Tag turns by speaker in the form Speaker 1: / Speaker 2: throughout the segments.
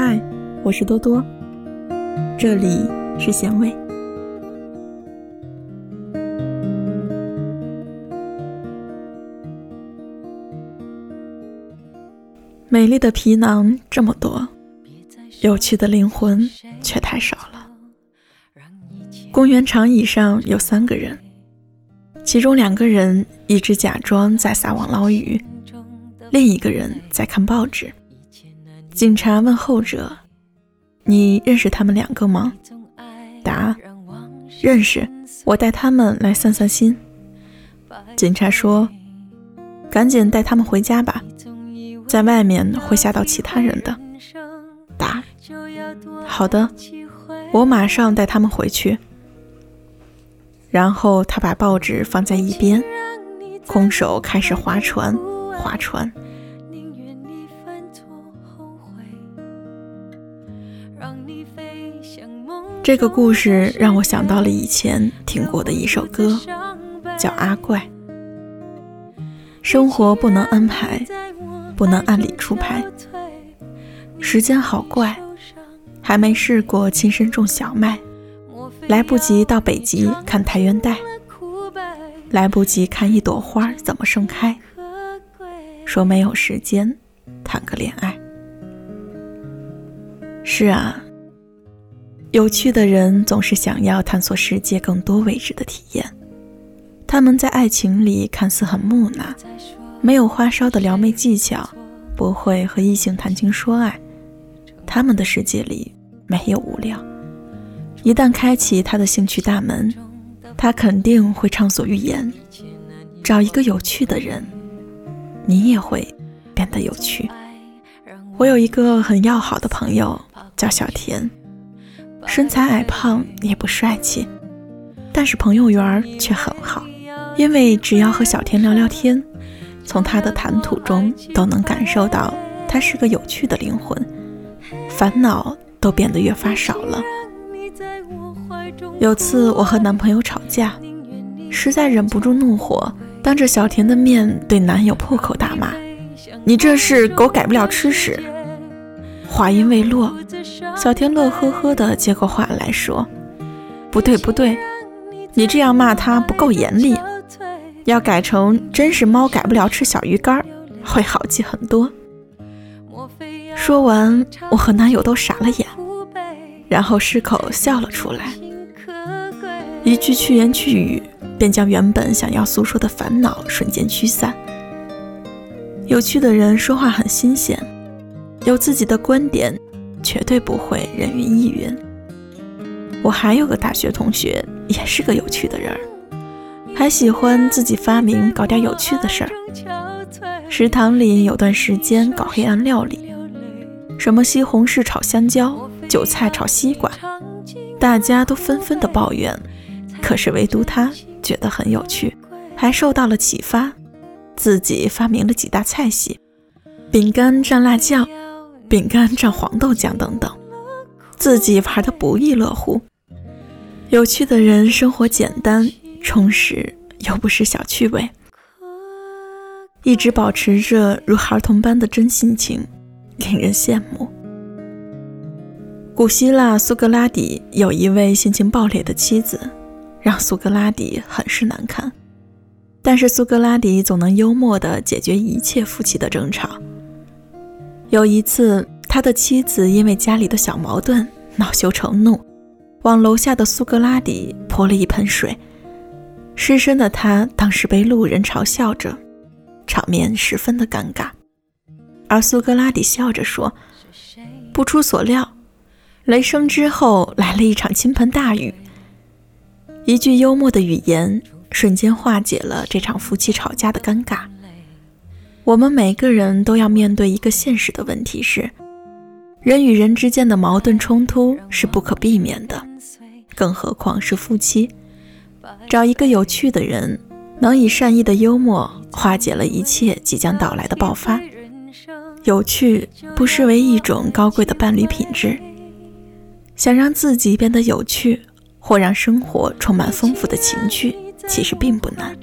Speaker 1: 嗨，我是多多，这里是咸味。美丽的皮囊这么多，有趣的灵魂却太少了。公园长椅上有三个人，其中两个人一直假装在撒网捞鱼，另一个人在看报纸。警察问后者：“你认识他们两个吗？”答：“认识，我带他们来散散心。”警察说：“赶紧带他们回家吧。”在外面会吓到其他人的。答：好的，我马上带他们回去。然后他把报纸放在一边，空手开始划船，划船。这个故事让我想到了以前听过的一首歌，叫《阿怪》。生活不能安排。不能按理出牌，时间好怪，还没试过亲身种小麦，来不及到北极看苔原带，来不及看一朵花怎么盛开，说没有时间谈个恋爱。是啊，有趣的人总是想要探索世界更多未知的体验，他们在爱情里看似很木讷。没有花哨的撩妹技巧，不会和异性谈情说爱，他们的世界里没有无聊。一旦开启他的兴趣大门，他肯定会畅所欲言。找一个有趣的人，你也会变得有趣。我有一个很要好的朋友，叫小田，身材矮胖也不帅气，但是朋友缘却很好，因为只要和小田聊聊天。从他的谈吐中都能感受到，他是个有趣的灵魂，烦恼都变得越发少了。有次我和男朋友吵架，实在忍不住怒火，当着小田的面对男友破口大骂：“你这是狗改不了吃屎！”话音未落，小天乐呵呵地接过话来说：“不对不对，你这样骂他不够严厉。”要改成真是猫改不了吃小鱼干，会好记很多。说完，我和男友都傻了眼，然后失口笑了出来。一句去言去语，便将原本想要诉说的烦恼瞬间驱散。有趣的人说话很新鲜，有自己的观点，绝对不会人云亦云。我还有个大学同学，也是个有趣的人儿。还喜欢自己发明搞点有趣的事儿。食堂里有段时间搞黑暗料理，什么西红柿炒香蕉、韭菜炒西瓜，大家都纷纷的抱怨，可是唯独他觉得很有趣，还受到了启发，自己发明了几大菜系：饼干蘸辣酱、饼干蘸黄豆酱等等，自己玩的不亦乐乎。有趣的人生活简单。充实又不失小趣味，一直保持着如孩童般的真性情，令人羡慕。古希腊苏格拉底有一位性情暴烈的妻子，让苏格拉底很是难堪。但是苏格拉底总能幽默地解决一切夫妻的争吵。有一次，他的妻子因为家里的小矛盾恼羞成怒，往楼下的苏格拉底泼了一盆水。失身的他当时被路人嘲笑着，场面十分的尴尬。而苏格拉底笑着说：“不出所料，雷声之后来了一场倾盆大雨。”一句幽默的语言，瞬间化解了这场夫妻吵架的尴尬。我们每个人都要面对一个现实的问题：是人与人之间的矛盾冲突是不可避免的，更何况是夫妻。找一个有趣的人，能以善意的幽默化解了一切即将到来的爆发。有趣不失为一种高贵的伴侣品质。想让自己变得有趣，或让生活充满丰富的情趣，其实并不难。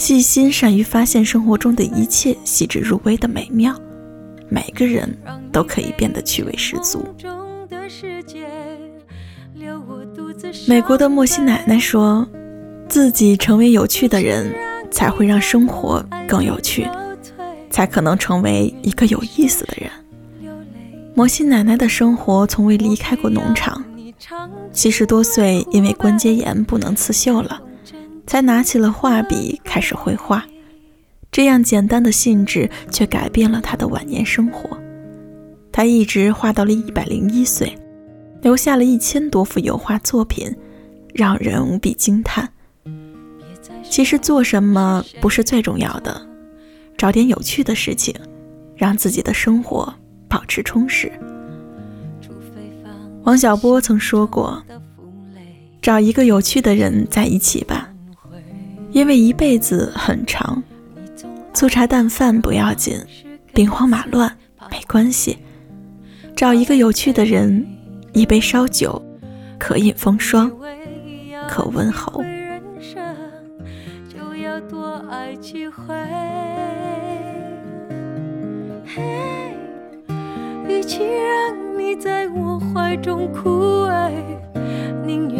Speaker 1: 细心、善于发现生活中的一切细致入微的美妙，每个人都可以变得趣味十足。美国的莫西奶奶说：“自己成为有趣的人，才会让生活更有趣，才可能成为一个有意思的人。”摩西奶奶的生活从未离开过农场。七十多岁，因为关节炎不能刺绣了，才拿起了画笔开始绘画。这样简单的性质，却改变了他的晚年生活。他一直画到了一百零一岁，留下了一千多幅油画作品，让人无比惊叹。其实做什么不是最重要的，找点有趣的事情，让自己的生活。保持充实。王小波曾说过：“找一个有趣的人在一起吧，因为一辈子很长。粗茶淡饭不要紧，兵荒马乱没关系。找一个有趣的人，一杯烧酒，可饮风霜，可温喉。”
Speaker 2: 与其让你在我怀中枯萎，宁愿